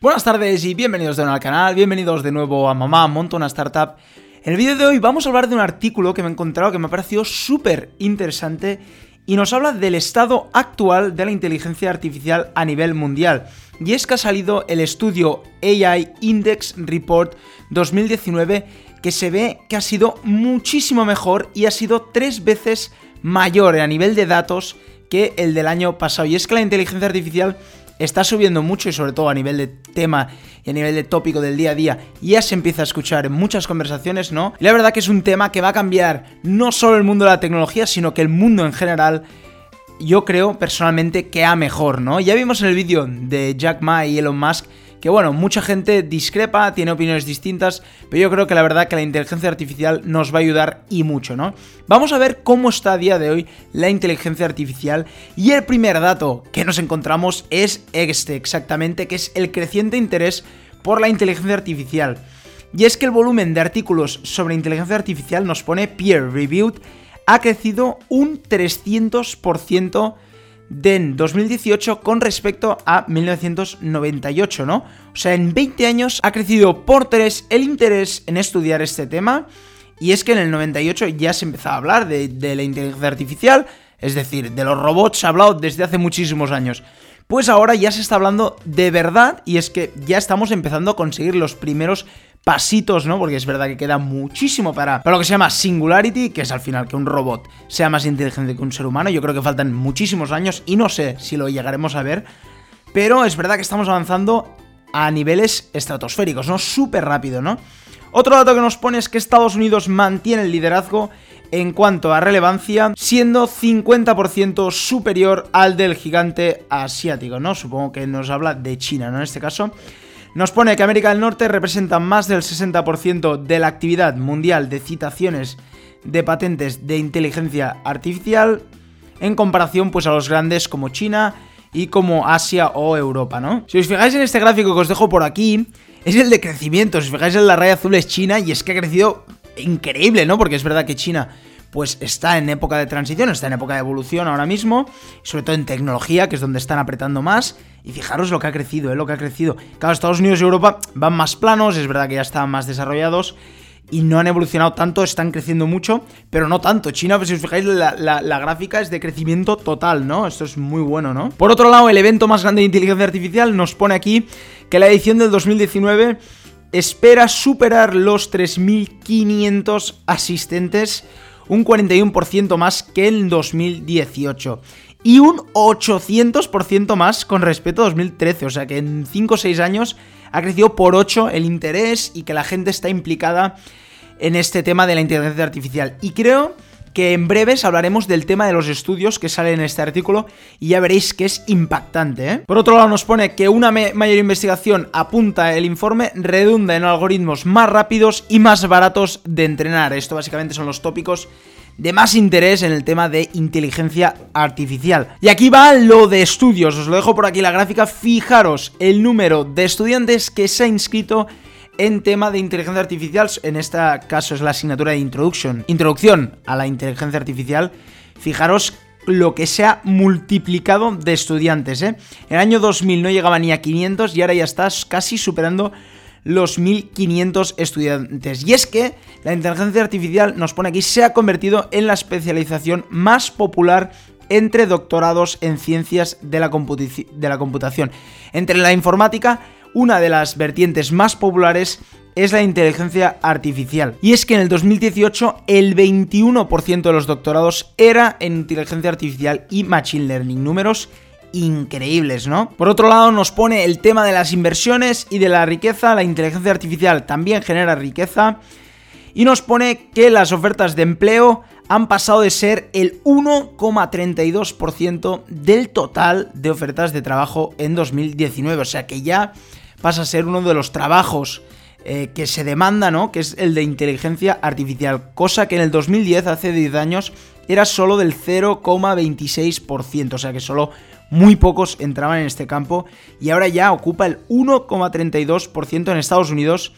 Buenas tardes y bienvenidos de nuevo al canal, bienvenidos de nuevo a Mamá Monto una Startup. En el vídeo de hoy vamos a hablar de un artículo que me he encontrado que me ha parecido súper interesante y nos habla del estado actual de la inteligencia artificial a nivel mundial. Y es que ha salido el estudio AI Index Report 2019 que se ve que ha sido muchísimo mejor y ha sido tres veces mayor a nivel de datos que el del año pasado. Y es que la inteligencia artificial está subiendo mucho y sobre todo a nivel de tema y a nivel de tópico del día a día ya se empieza a escuchar en muchas conversaciones, ¿no? Y la verdad que es un tema que va a cambiar no solo el mundo de la tecnología, sino que el mundo en general yo creo personalmente que a mejor, ¿no? Ya vimos en el vídeo de Jack Ma y Elon Musk que bueno, mucha gente discrepa, tiene opiniones distintas, pero yo creo que la verdad que la inteligencia artificial nos va a ayudar y mucho, ¿no? Vamos a ver cómo está a día de hoy la inteligencia artificial y el primer dato que nos encontramos es este exactamente, que es el creciente interés por la inteligencia artificial. Y es que el volumen de artículos sobre inteligencia artificial nos pone peer reviewed ha crecido un 300% de 2018 con respecto a 1998, ¿no? O sea, en 20 años ha crecido por 3 el interés en estudiar este tema. Y es que en el 98 ya se empezaba a hablar de, de la inteligencia artificial, es decir, de los robots se ha hablado desde hace muchísimos años. Pues ahora ya se está hablando de verdad y es que ya estamos empezando a conseguir los primeros pasitos, ¿no? Porque es verdad que queda muchísimo para, para lo que se llama Singularity, que es al final que un robot sea más inteligente que un ser humano. Yo creo que faltan muchísimos años y no sé si lo llegaremos a ver. Pero es verdad que estamos avanzando a niveles estratosféricos, ¿no? Súper rápido, ¿no? Otro dato que nos pone es que Estados Unidos mantiene el liderazgo en cuanto a relevancia, siendo 50% superior al del gigante asiático, ¿no? Supongo que nos habla de China, ¿no? En este caso. Nos pone que América del Norte representa más del 60% de la actividad mundial de citaciones de patentes de inteligencia artificial en comparación pues a los grandes como China y como Asia o Europa, ¿no? Si os fijáis en este gráfico que os dejo por aquí, es el de crecimiento, si os fijáis en la raya azul es China y es que ha crecido increíble, ¿no? Porque es verdad que China pues está en época de transición, está en época de evolución ahora mismo, sobre todo en tecnología, que es donde están apretando más. Y fijaros lo que ha crecido, ¿eh? lo que ha crecido. Claro, Estados Unidos y Europa van más planos, es verdad que ya están más desarrollados y no han evolucionado tanto, están creciendo mucho, pero no tanto. China, pues si os fijáis, la, la, gráfica es de crecimiento total, ¿no? Esto es muy bueno, ¿no? Por otro lado, el evento más grande de inteligencia artificial nos pone aquí que la edición del 2019 espera superar los 3.500 asistentes un 41% más que en 2018 y un 800% más con respecto a 2013, o sea que en 5 o 6 años ha crecido por 8 el interés y que la gente está implicada en este tema de la inteligencia artificial. Y creo que en breves hablaremos del tema de los estudios que sale en este artículo y ya veréis que es impactante. ¿eh? Por otro lado nos pone que una mayor investigación apunta el informe redunda en algoritmos más rápidos y más baratos de entrenar. Esto básicamente son los tópicos de más interés en el tema de inteligencia artificial. Y aquí va lo de estudios, os lo dejo por aquí la gráfica, fijaros el número de estudiantes que se ha inscrito en tema de inteligencia artificial, en este caso es la asignatura de Introduction, Introducción a la inteligencia artificial, fijaros lo que se ha multiplicado de estudiantes. ¿eh? En el año 2000 no llegaba ni a 500 y ahora ya estás casi superando los 1500 estudiantes. Y es que la inteligencia artificial, nos pone aquí, se ha convertido en la especialización más popular entre doctorados en ciencias de la, de la computación. Entre la informática una de las vertientes más populares es la inteligencia artificial. Y es que en el 2018 el 21% de los doctorados era en inteligencia artificial y machine learning. Números increíbles, ¿no? Por otro lado nos pone el tema de las inversiones y de la riqueza. La inteligencia artificial también genera riqueza. Y nos pone que las ofertas de empleo han pasado de ser el 1,32% del total de ofertas de trabajo en 2019. O sea que ya pasa a ser uno de los trabajos eh, que se demanda, ¿no? Que es el de inteligencia artificial, cosa que en el 2010, hace 10 años, era solo del 0,26%, o sea que solo muy pocos entraban en este campo y ahora ya ocupa el 1,32% en Estados Unidos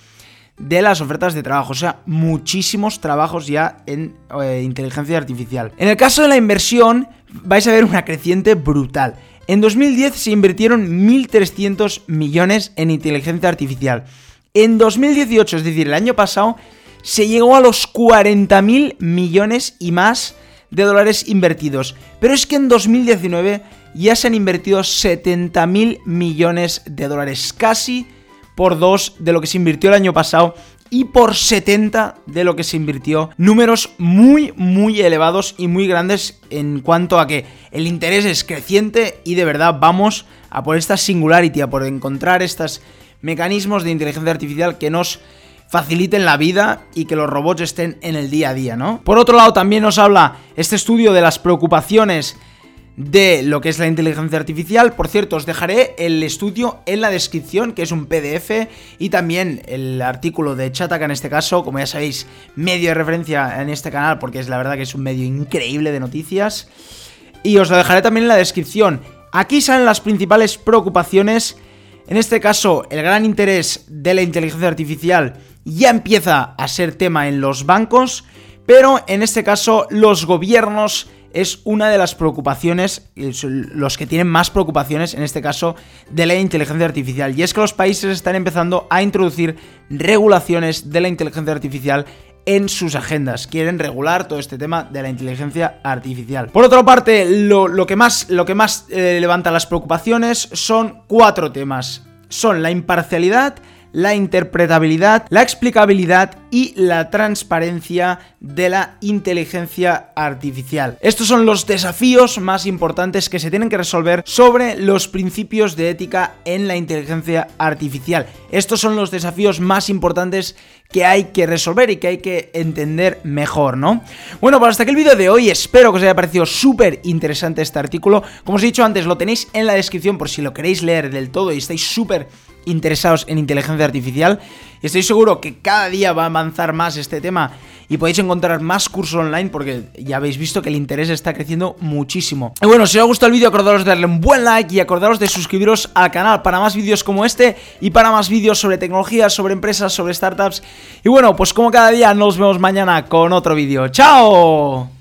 de las ofertas de trabajo, o sea, muchísimos trabajos ya en eh, inteligencia artificial. En el caso de la inversión, vais a ver una creciente brutal. En 2010 se invirtieron 1.300 millones en inteligencia artificial. En 2018, es decir, el año pasado, se llegó a los 40.000 millones y más de dólares invertidos. Pero es que en 2019 ya se han invertido 70.000 millones de dólares, casi por dos de lo que se invirtió el año pasado y por 70 de lo que se invirtió. Números muy, muy elevados y muy grandes en cuanto a que el interés es creciente y de verdad vamos a por esta singularity, a por encontrar estos mecanismos de inteligencia artificial que nos faciliten la vida y que los robots estén en el día a día, ¿no? Por otro lado, también nos habla este estudio de las preocupaciones de lo que es la inteligencia artificial. Por cierto, os dejaré el estudio en la descripción, que es un PDF, y también el artículo de Chataka en este caso, como ya sabéis, medio de referencia en este canal, porque es la verdad que es un medio increíble de noticias. Y os lo dejaré también en la descripción. Aquí salen las principales preocupaciones. En este caso, el gran interés de la inteligencia artificial ya empieza a ser tema en los bancos, pero en este caso los gobiernos es una de las preocupaciones, los que tienen más preocupaciones en este caso de la inteligencia artificial. Y es que los países están empezando a introducir regulaciones de la inteligencia artificial en sus agendas. Quieren regular todo este tema de la inteligencia artificial. Por otra parte, lo, que más, lo que más eh, levanta las preocupaciones son cuatro temas. Son la imparcialidad, la interpretabilidad, la explicabilidad y la transparencia de la inteligencia artificial. Estos son los desafíos más importantes que se tienen que resolver sobre los principios de ética en la inteligencia artificial. Estos son los desafíos más importantes que hay que resolver y que hay que entender mejor, ¿no? Bueno, pues hasta aquí el vídeo de hoy, espero que os haya parecido súper interesante este artículo. Como os he dicho antes, lo tenéis en la descripción por si lo queréis leer del todo y estáis súper interesados en inteligencia artificial. Y estoy seguro que cada día va a avanzar más este tema y podéis encontrar más cursos online porque ya habéis visto que el interés está creciendo muchísimo. Y bueno, si os ha gustado el vídeo, acordaros de darle un buen like y acordaros de suscribiros al canal para más vídeos como este y para más vídeos sobre tecnología, sobre empresas, sobre startups. Y bueno, pues como cada día nos vemos mañana con otro vídeo. ¡Chao!